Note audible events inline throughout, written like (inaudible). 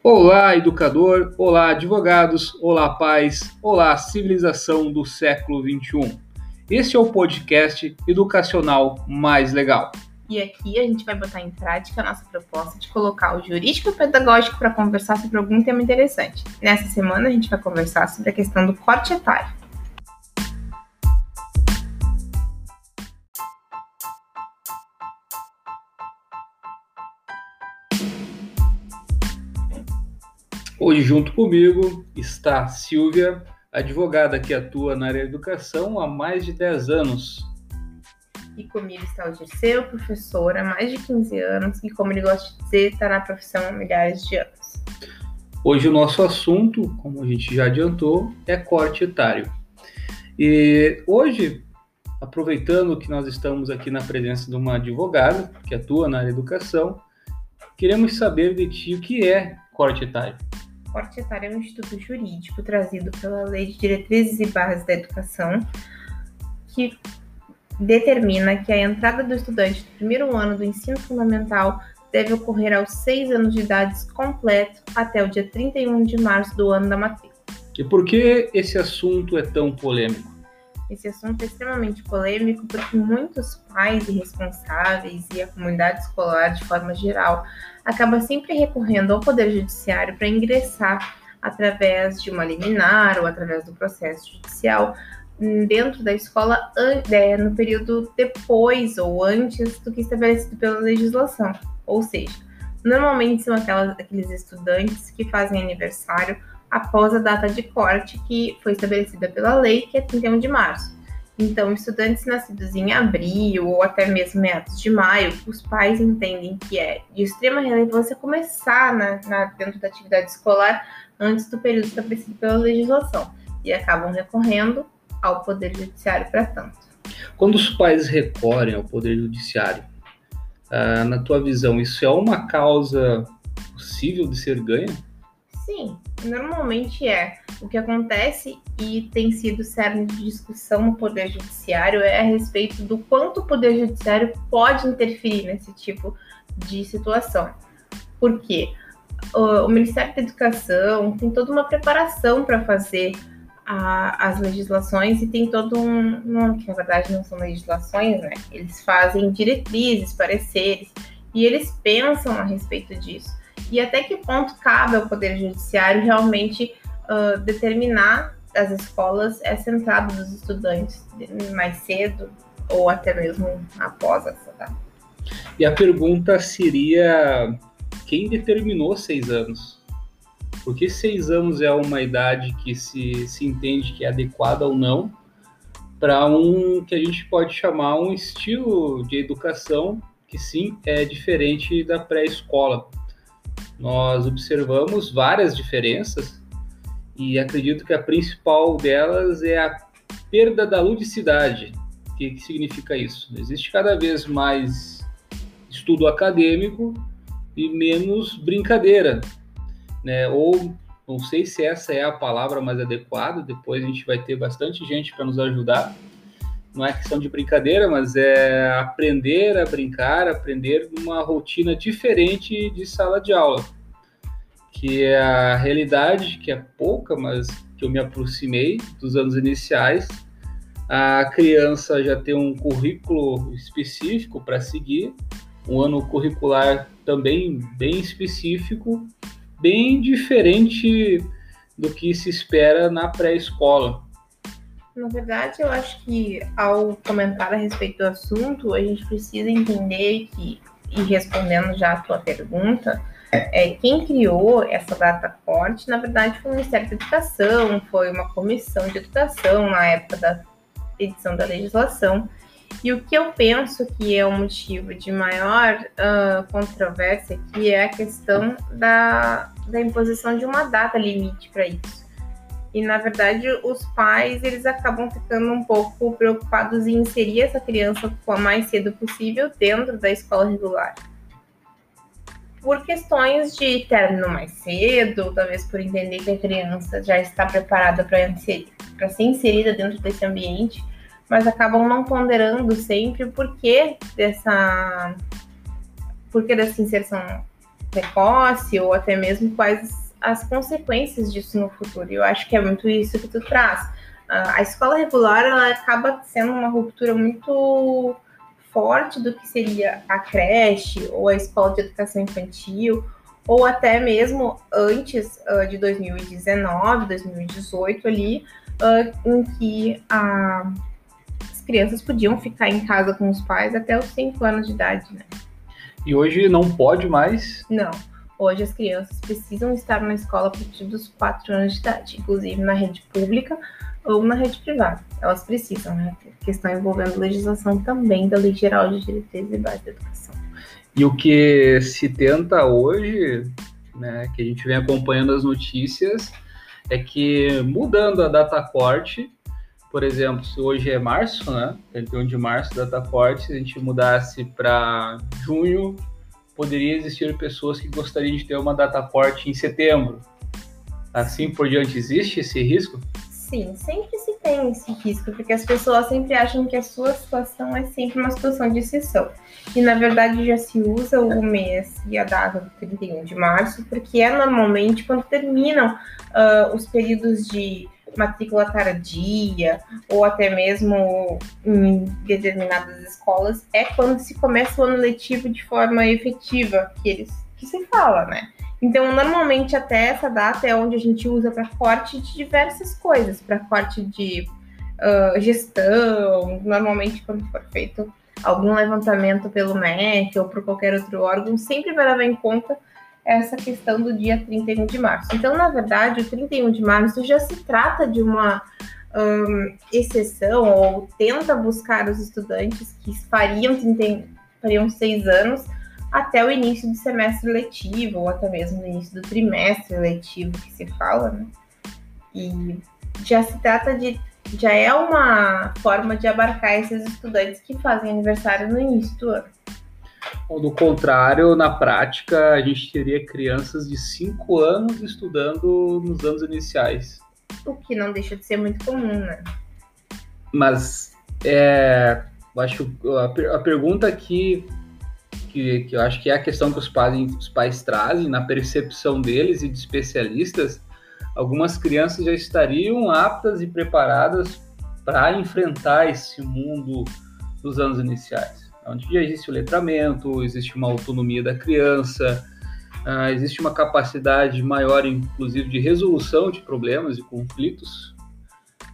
Olá, educador! Olá, advogados! Olá, pais! Olá, civilização do século XXI! Este é o podcast educacional mais legal. E aqui a gente vai botar em prática a nossa proposta de colocar o jurídico pedagógico para conversar sobre algum tema interessante. Nessa semana a gente vai conversar sobre a questão do corte etário. Hoje, junto comigo, está Silvia, advogada que atua na área da educação há mais de 10 anos. E comigo está o Dirceu, professora há mais de 15 anos e, como ele gosta de dizer, está na profissão há milhares de anos. Hoje o nosso assunto, como a gente já adiantou, é corte etário. E hoje, aproveitando que nós estamos aqui na presença de uma advogada que atua na área da educação, queremos saber de ti o que é corte etário corte etário é um instituto jurídico trazido pela Lei de Diretrizes e Barras da Educação, que determina que a entrada do estudante do primeiro ano do ensino fundamental deve ocorrer aos seis anos de idade completo até o dia 31 de março do ano da matrícula. E por que esse assunto é tão polêmico? Esse assunto é extremamente polêmico porque muitos pais irresponsáveis e a comunidade escolar, de forma geral, acaba sempre recorrendo ao Poder Judiciário para ingressar através de uma liminar ou através do processo judicial hum, dentro da escola é, no período depois ou antes do que estabelecido pela legislação. Ou seja, normalmente são aquelas, aqueles estudantes que fazem aniversário após a data de corte que foi estabelecida pela lei, que é 31 de março. Então, estudantes nascidos em abril ou até mesmo meados de maio, os pais entendem que é de extrema relevância começar na, na, dentro da atividade escolar antes do período estabelecido pela legislação e acabam recorrendo ao Poder Judiciário para tanto. Quando os pais recorrem ao Poder Judiciário, ah, na tua visão, isso é uma causa possível de ser ganha? Sim, normalmente é. O que acontece e tem sido cerne de discussão no Poder Judiciário é a respeito do quanto o Poder Judiciário pode interferir nesse tipo de situação. Por quê? O Ministério da Educação tem toda uma preparação para fazer a, as legislações e tem todo um. Não, que na verdade não são legislações, né? Eles fazem diretrizes, pareceres, e eles pensam a respeito disso e até que ponto cabe ao Poder Judiciário realmente uh, determinar as escolas essa entrada dos estudantes mais cedo ou até mesmo após essa data. E a pergunta seria: quem determinou seis anos? Porque seis anos é uma idade que se, se entende que é adequada ou não para um que a gente pode chamar um estilo de educação que sim é diferente da pré-escola nós observamos várias diferenças e acredito que a principal delas é a perda da ludicidade. O que, que significa isso? Existe cada vez mais estudo acadêmico e menos brincadeira, né? Ou não sei se essa é a palavra mais adequada, depois a gente vai ter bastante gente para nos ajudar. Não é questão de brincadeira, mas é aprender a brincar, aprender numa rotina diferente de sala de aula que é a realidade, que é pouca, mas que eu me aproximei dos anos iniciais. A criança já tem um currículo específico para seguir, um ano curricular também bem específico, bem diferente do que se espera na pré-escola. Na verdade, eu acho que ao comentar a respeito do assunto, a gente precisa entender que, e respondendo já a tua pergunta, é, quem criou essa data corte, na verdade, foi o Ministério da Educação, foi uma comissão de educação na época da edição da legislação. E o que eu penso que é o motivo de maior uh, controvérsia aqui é a questão da, da imposição de uma data limite para isso. E na verdade, os pais eles acabam ficando um pouco preocupados em inserir essa criança o mais cedo possível dentro da escola regular. Por questões de término mais cedo, talvez por entender que a criança já está preparada para ser inserida dentro desse ambiente, mas acabam não ponderando sempre o porquê dessa, porquê dessa inserção precoce ou até mesmo quais as consequências disso no futuro. Eu acho que é muito isso que tu traz. A escola regular ela acaba sendo uma ruptura muito forte do que seria a creche ou a escola de educação infantil ou até mesmo antes uh, de 2019, 2018 ali, uh, em que a, as crianças podiam ficar em casa com os pais até os 5 anos de idade, né? E hoje não pode mais? Não. Hoje as crianças precisam estar na escola a partir dos 4 anos de idade, inclusive na rede pública ou na rede privada. Elas precisam, né? Questão envolvendo legislação também da Lei Geral de Diretrizes e Bases da Educação. E o que se tenta hoje, né, que a gente vem acompanhando as notícias, é que mudando a data corte, por exemplo, se hoje é março, né, 31 de março, data corte, se a gente mudasse para junho, poderia existir pessoas que gostariam de ter uma data corte em setembro. Assim por diante, existe esse risco? Sim, sempre se tem esse risco, porque as pessoas sempre acham que a sua situação é sempre uma situação de exceção. E na verdade já se usa o mês e a data do 31 de março, porque é normalmente quando terminam uh, os períodos de matrícula tardia, ou até mesmo em determinadas escolas, é quando se começa o ano letivo de forma efetiva, que eles que se fala, né? Então, normalmente, até essa data é onde a gente usa para corte de diversas coisas, para corte de uh, gestão, normalmente, quando for feito algum levantamento pelo MEC ou por qualquer outro órgão, sempre vai levar em conta essa questão do dia 31 de março. Então, na verdade, o 31 de março já se trata de uma um, exceção ou tenta buscar os estudantes que fariam, fariam seis anos até o início do semestre letivo, ou até mesmo no início do trimestre letivo que se fala, né? E já se trata de. Já é uma forma de abarcar esses estudantes que fazem aniversário no início do ano. Ou do contrário, na prática, a gente teria crianças de 5 anos estudando nos anos iniciais. O que não deixa de ser muito comum, né? Mas é, eu acho a, a pergunta aqui que, que eu acho que é a questão que os pais, os pais trazem na percepção deles e de especialistas, algumas crianças já estariam aptas e preparadas para enfrentar esse mundo dos anos iniciais, onde já existe o letramento, existe uma autonomia da criança, uh, existe uma capacidade maior, inclusive, de resolução de problemas e conflitos.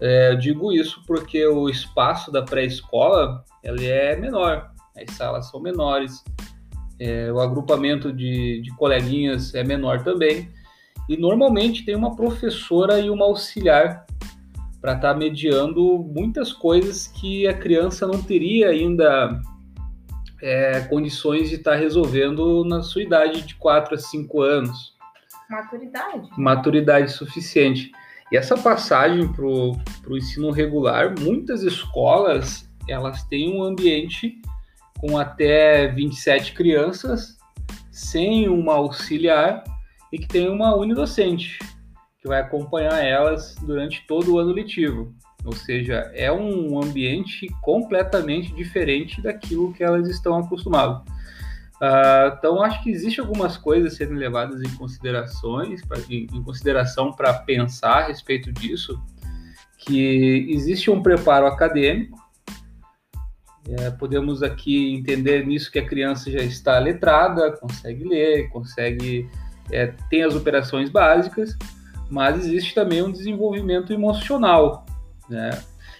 É, eu digo isso porque o espaço da pré-escola ele é menor, as salas são menores, é, o agrupamento de, de coleguinhas é menor também. E normalmente tem uma professora e uma auxiliar para estar tá mediando muitas coisas que a criança não teria ainda é, condições de estar tá resolvendo na sua idade de 4 a 5 anos. Maturidade. Maturidade suficiente. E essa passagem para o ensino regular, muitas escolas elas têm um ambiente com até 27 crianças, sem uma auxiliar e que tem uma unidocente, que vai acompanhar elas durante todo o ano letivo. Ou seja, é um ambiente completamente diferente daquilo que elas estão acostumadas. Uh, então, acho que existe algumas coisas serem levadas em considerações, pra, em, em consideração para pensar a respeito disso, que existe um preparo acadêmico, é, podemos aqui entender nisso que a criança já está letrada, consegue ler, consegue é, tem as operações básicas, mas existe também um desenvolvimento emocional. Né?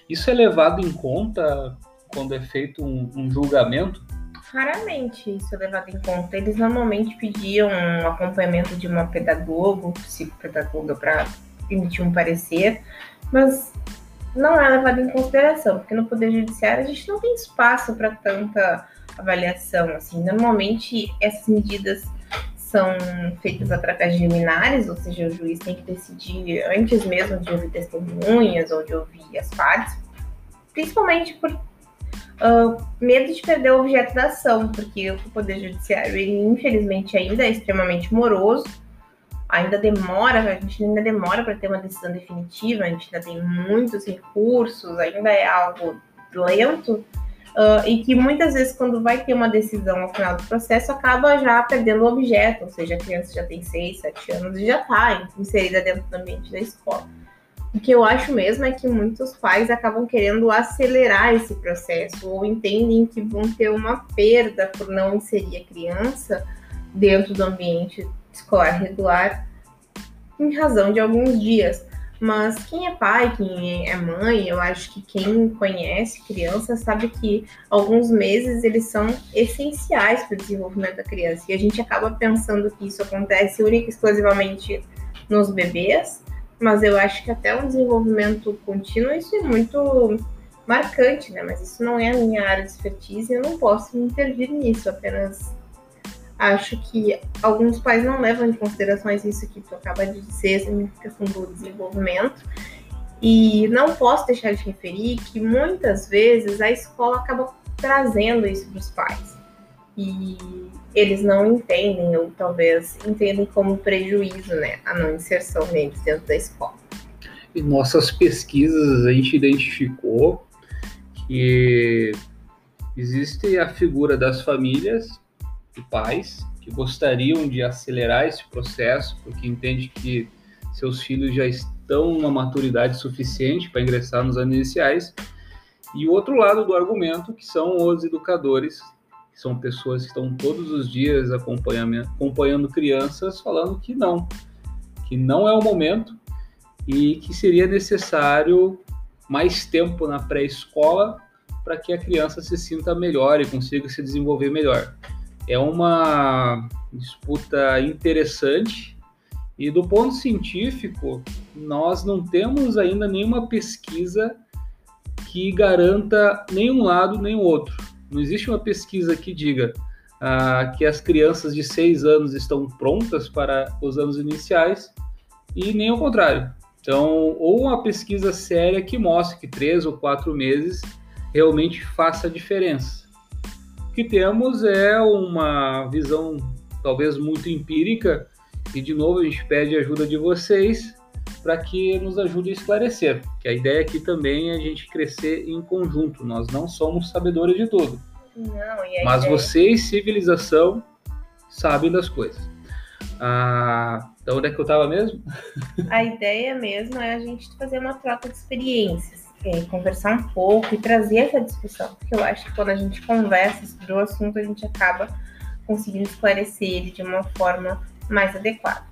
Isso é levado em conta quando é feito um, um julgamento? Raramente isso é levado em conta. Eles normalmente pediam um acompanhamento de uma pedagoga, psicopedagoga, para emitir um parecer, mas não é levado em consideração, porque no Poder Judiciário a gente não tem espaço para tanta avaliação. Assim. Normalmente, essas medidas são feitas através de liminares, ou seja, o juiz tem que decidir antes mesmo de ouvir testemunhas ou de ouvir as partes, principalmente por uh, medo de perder o objeto da ação, porque o Poder Judiciário, ele, infelizmente, ainda é extremamente moroso ainda demora, a gente ainda demora para ter uma decisão definitiva, a gente ainda tem muitos recursos, ainda é algo lento, Uh, e que muitas vezes, quando vai ter uma decisão ao final do processo, acaba já perdendo o objeto, ou seja, a criança já tem 6, 7 anos e já está inserida dentro do ambiente da escola. O que eu acho mesmo é que muitos pais acabam querendo acelerar esse processo ou entendem que vão ter uma perda por não inserir a criança dentro do ambiente escolar regular em razão de alguns dias. Mas quem é pai, quem é mãe, eu acho que quem conhece criança sabe que alguns meses eles são essenciais para o desenvolvimento da criança. E a gente acaba pensando que isso acontece única e exclusivamente nos bebês, mas eu acho que até um desenvolvimento contínuo isso é muito marcante, né? Mas isso não é a minha área de expertise, eu não posso intervir nisso, apenas acho que alguns pais não levam em considerações isso que tu acaba de dizer, essa questão do desenvolvimento. E não posso deixar de referir que muitas vezes a escola acaba trazendo isso para os pais. E eles não entendem, ou talvez entendem como prejuízo, né, a não inserção deles dentro da escola. Em nossas pesquisas, a gente identificou que existe a figura das famílias e pais que gostariam de acelerar esse processo, porque entende que seus filhos já estão numa maturidade suficiente para ingressar nos anos iniciais. E o outro lado do argumento, que são os educadores, que são pessoas que estão todos os dias acompanhando crianças, falando que não, que não é o momento e que seria necessário mais tempo na pré-escola para que a criança se sinta melhor e consiga se desenvolver melhor é uma disputa interessante e do ponto científico nós não temos ainda nenhuma pesquisa que garanta nenhum lado nem o outro. Não existe uma pesquisa que diga ah, que as crianças de 6 anos estão prontas para os anos iniciais e nem o contrário. Então, ou uma pesquisa séria que mostre que três ou quatro meses realmente faça a diferença que temos é uma visão talvez muito empírica e de novo a gente pede ajuda de vocês para que nos ajude a esclarecer. Que a ideia aqui também é a gente crescer em conjunto. Nós não somos sabedores de tudo. Não, mas ideia... vocês, civilização, sabem das coisas. Ah, então, onde é que eu estava mesmo? A ideia mesmo é a gente fazer uma troca de experiências é, conversar um pouco e trazer essa discussão, porque eu acho que quando a gente conversa sobre o assunto, a gente acaba conseguindo esclarecer ele de uma forma mais adequada.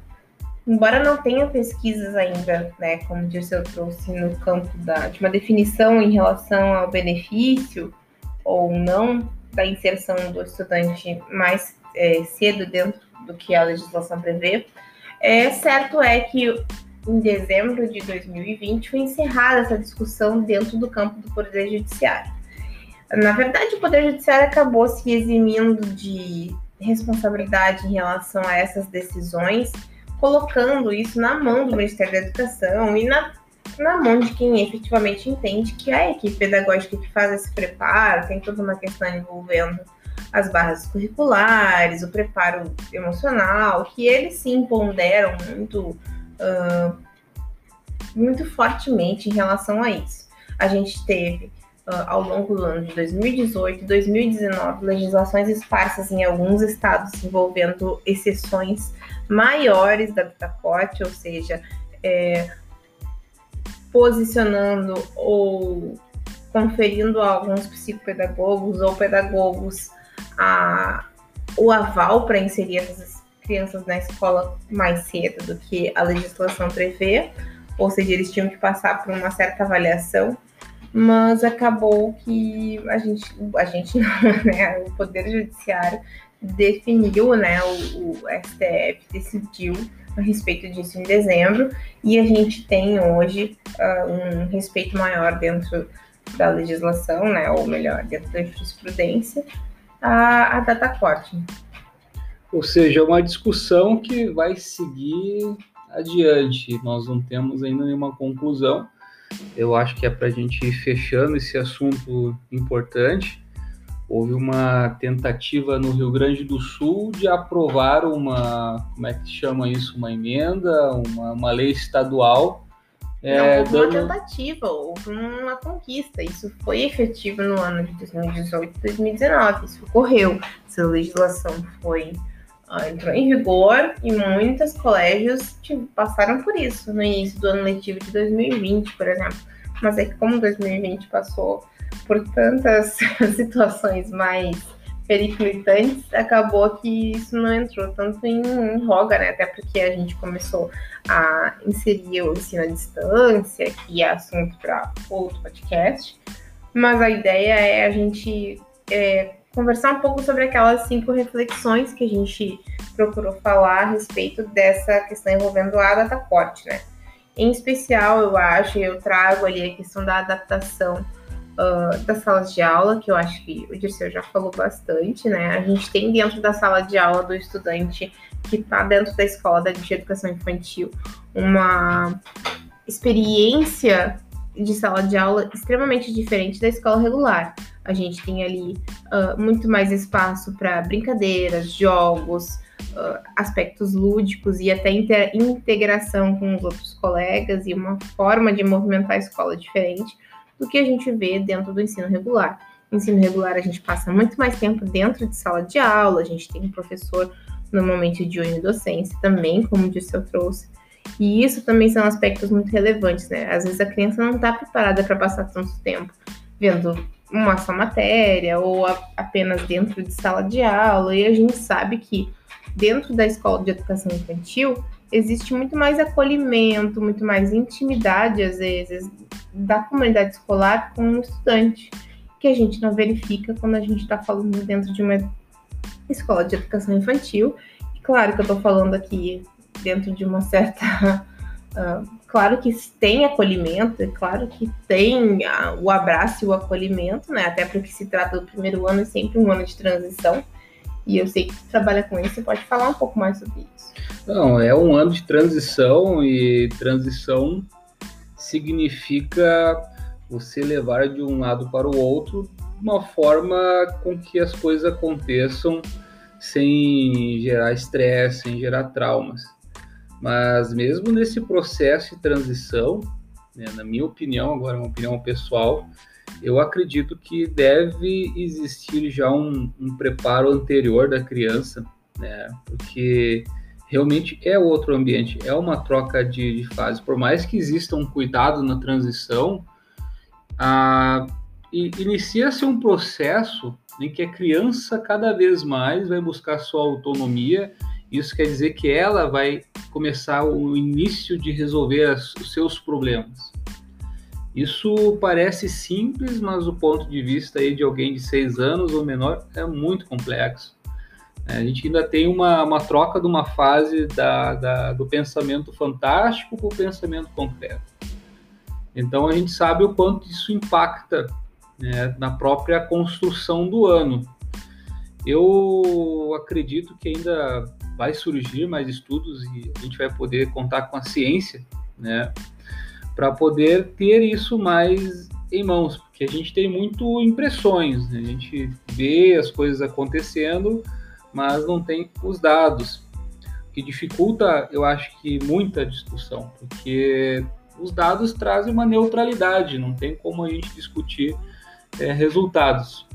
Embora não tenha pesquisas ainda, né, como disse eu trouxe no campo da, de uma definição em relação ao benefício ou não da inserção do estudante mais é, cedo dentro do que a legislação prevê, é certo é que em dezembro de 2020, foi encerrada essa discussão dentro do campo do Poder Judiciário. Na verdade, o Poder Judiciário acabou se eximindo de responsabilidade em relação a essas decisões, colocando isso na mão do Ministério da Educação e na, na mão de quem efetivamente entende que é a equipe pedagógica que faz esse preparo, tem toda uma questão envolvendo as barras curriculares, o preparo emocional, que eles sim ponderam muito uh, muito fortemente em relação a isso. A gente teve, uh, ao longo do ano de 2018 e 2019, legislações esparsas em alguns estados envolvendo exceções maiores da pacote, ou seja, é, posicionando ou conferindo a alguns psicopedagogos ou pedagogos a, o aval para inserir essas crianças na escola mais cedo do que a legislação prevê, ou seja, eles tinham que passar por uma certa avaliação, mas acabou que a gente, a gente (laughs) né, o Poder Judiciário definiu, né, o, o STF decidiu a respeito disso em dezembro, e a gente tem hoje uh, um respeito maior dentro da legislação, né, ou melhor, dentro da jurisprudência, a, a data corte. Ou seja, é uma discussão que vai seguir adiante. Nós não temos ainda nenhuma conclusão. Eu acho que é para a gente ir fechando esse assunto importante. Houve uma tentativa no Rio Grande do Sul de aprovar uma, como é que se chama isso, uma emenda, uma, uma lei estadual É, não houve dando... uma tentativa, houve uma conquista. Isso foi efetivo no ano de 2018 e 2019. Isso ocorreu. Essa legislação foi entrou em vigor e muitos colégios passaram por isso no início do ano letivo de 2020, por exemplo. Mas é que como 2020 passou por tantas (laughs) situações mais periclitantes, acabou que isso não entrou tanto em, em roga, né? Até porque a gente começou a inserir o ensino à distância, que é assunto para outro podcast. Mas a ideia é a gente é, conversar um pouco sobre aquelas cinco reflexões que a gente procurou falar a respeito dessa questão envolvendo a data corte, né? Em especial, eu acho, eu trago ali a questão da adaptação uh, das salas de aula, que eu acho que o Dirceu já falou bastante, né? A gente tem dentro da sala de aula do estudante que está dentro da escola de educação infantil uma experiência de sala de aula extremamente diferente da escola regular. A gente tem ali uh, muito mais espaço para brincadeiras, jogos, uh, aspectos lúdicos e até integração com os outros colegas e uma forma de movimentar a escola diferente do que a gente vê dentro do ensino regular. No ensino regular, a gente passa muito mais tempo dentro de sala de aula, a gente tem um professor normalmente de unidocência também, como o Dirceu trouxe. E isso também são aspectos muito relevantes, né? Às vezes a criança não está preparada para passar tanto tempo vendo uma só matéria ou a, apenas dentro de sala de aula, e a gente sabe que dentro da escola de educação infantil existe muito mais acolhimento, muito mais intimidade, às vezes, da comunidade escolar com o estudante, que a gente não verifica quando a gente está falando dentro de uma escola de educação infantil. E claro que eu estou falando aqui dentro de uma certa. Uh, (laughs) claro que tem acolhimento, é claro que tem uh, o abraço e o acolhimento, né? Até porque se trata do primeiro ano, é sempre um ano de transição. E eu sei que você trabalha com isso, você pode falar um pouco mais sobre isso. Não, é um ano de transição e transição significa você levar de um lado para o outro de uma forma com que as coisas aconteçam sem gerar estresse, sem gerar traumas. Mas mesmo nesse processo de transição, né, na minha opinião, agora é uma opinião pessoal, eu acredito que deve existir já um, um preparo anterior da criança, né? Porque realmente é outro ambiente, é uma troca de, de fase. Por mais que exista um cuidado na transição, inicia-se um processo em que a criança cada vez mais vai buscar sua autonomia. Isso quer dizer que ela vai começar o início de resolver as, os seus problemas. Isso parece simples, mas do ponto de vista aí de alguém de seis anos ou menor é muito complexo. É, a gente ainda tem uma, uma troca de uma fase da, da do pensamento fantástico para o pensamento concreto. Então a gente sabe o quanto isso impacta né, na própria construção do ano. Eu acredito que ainda vai surgir mais estudos e a gente vai poder contar com a ciência, né, para poder ter isso mais em mãos, porque a gente tem muito impressões, né? a gente vê as coisas acontecendo, mas não tem os dados, que dificulta, eu acho que muita discussão, porque os dados trazem uma neutralidade, não tem como a gente discutir é, resultados.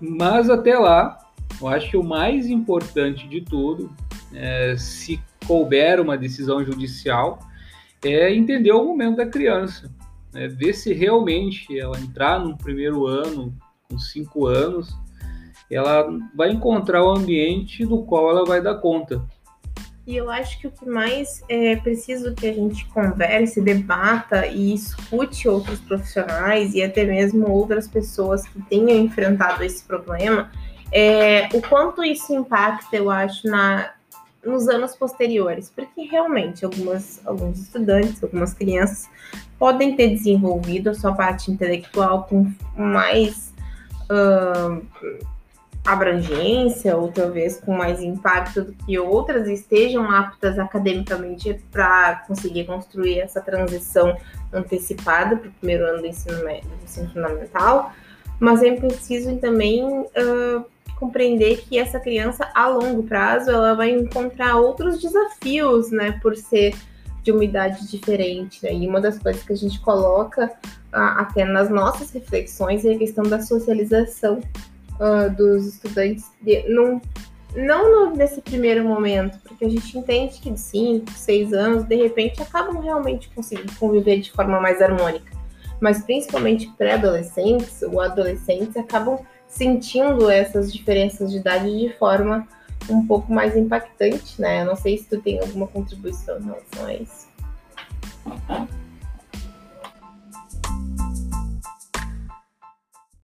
Mas até lá, eu acho que o mais importante de tudo, é, se couber uma decisão judicial, é entender o momento da criança, né? ver se realmente ela entrar no primeiro ano, com cinco anos, ela vai encontrar o ambiente do qual ela vai dar conta. E eu acho que o que mais é preciso que a gente converse, debata e escute outros profissionais e até mesmo outras pessoas que tenham enfrentado esse problema é o quanto isso impacta, eu acho, na, nos anos posteriores, porque realmente algumas, alguns estudantes, algumas crianças podem ter desenvolvido a sua parte intelectual com mais uh, abrangência, ou talvez com mais impacto do que outras, estejam aptas academicamente para conseguir construir essa transição antecipada para o primeiro ano do ensino, do ensino fundamental, mas é preciso também uh, compreender que essa criança, a longo prazo, ela vai encontrar outros desafios, né, por ser de uma idade diferente, né? E uma das coisas que a gente coloca até nas nossas reflexões é a questão da socialização uh, dos estudantes de, num, não no, nesse primeiro momento, porque a gente entende que de 5, 6 anos, de repente, acabam realmente conseguindo conviver de forma mais harmônica. Mas principalmente pré-adolescentes ou adolescentes acabam sentindo essas diferenças de idade de forma um pouco mais impactante, né? Eu não sei se tu tem alguma contribuição em relação a isso.